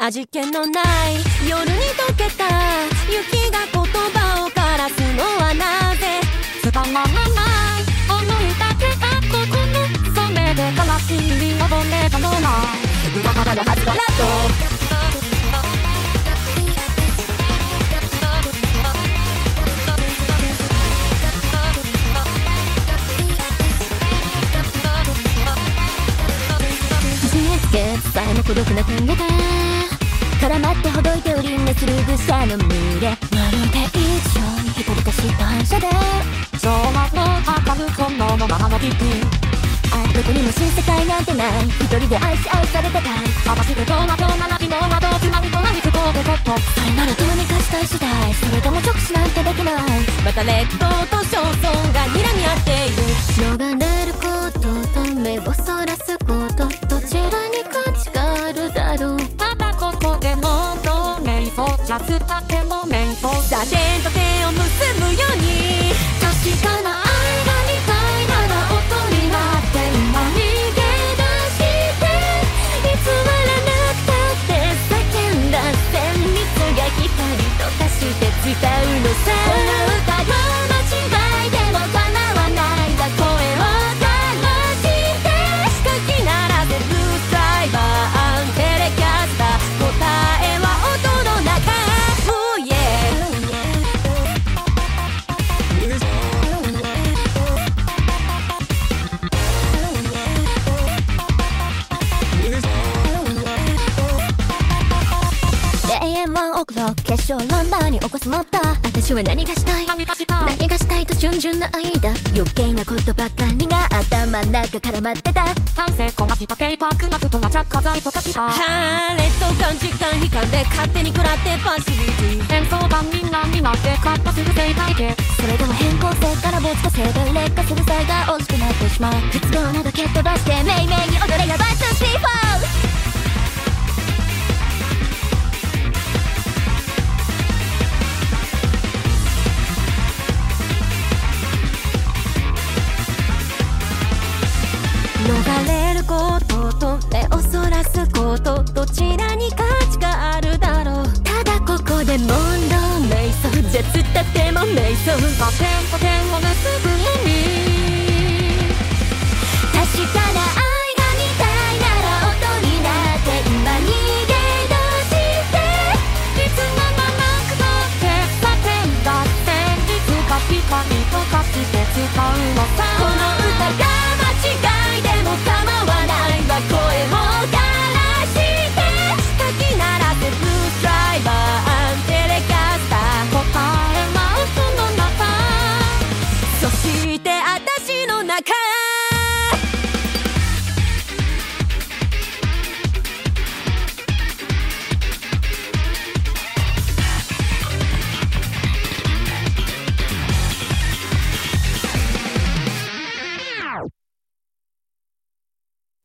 味気のない夜に溶けた雪が言葉を枯らすのはなぜつかまらない思いだけがここの染めで悲しみをぼねたのなだからのはずだラットさえも孤独な点が絡まってほどいておりんがする愚者の群れまるで一緒に一人化した反射で。昭和の測るこのままの日々。あどこにも新世界なんてない。一人で愛し愛されたたい探してどうなどうななきのなどつまみと何かこう。でことそれならどうにかしたい次第それとも直視なんてできない。また劣等と焦燥が睨み合っている。逃れることと目をそら瞑想ジャズたても瞑想さ手と手を結ぶように。確かな遠は奥の決勝ランナーに起こすもった私は何がしたい何がしたいと順々な間余計なことばかりが頭の中絡まってた完成こなしたペーパークナッとな着火剤とかしたはー劣等感時間悲観で勝手に食らってパシリティ演奏がみんなになってカットする生態系それでも変更性から没個性で劣化する際が惜しくなってしまう。不都合など蹴っ飛ばしてめいめいに踊れやバッツシーフォー分が点と点を結ぶ意味確かな愛が見たいなら音になって今逃げ出していつの間まくなってパテンだっていつかピカピカして使うのさして私の中。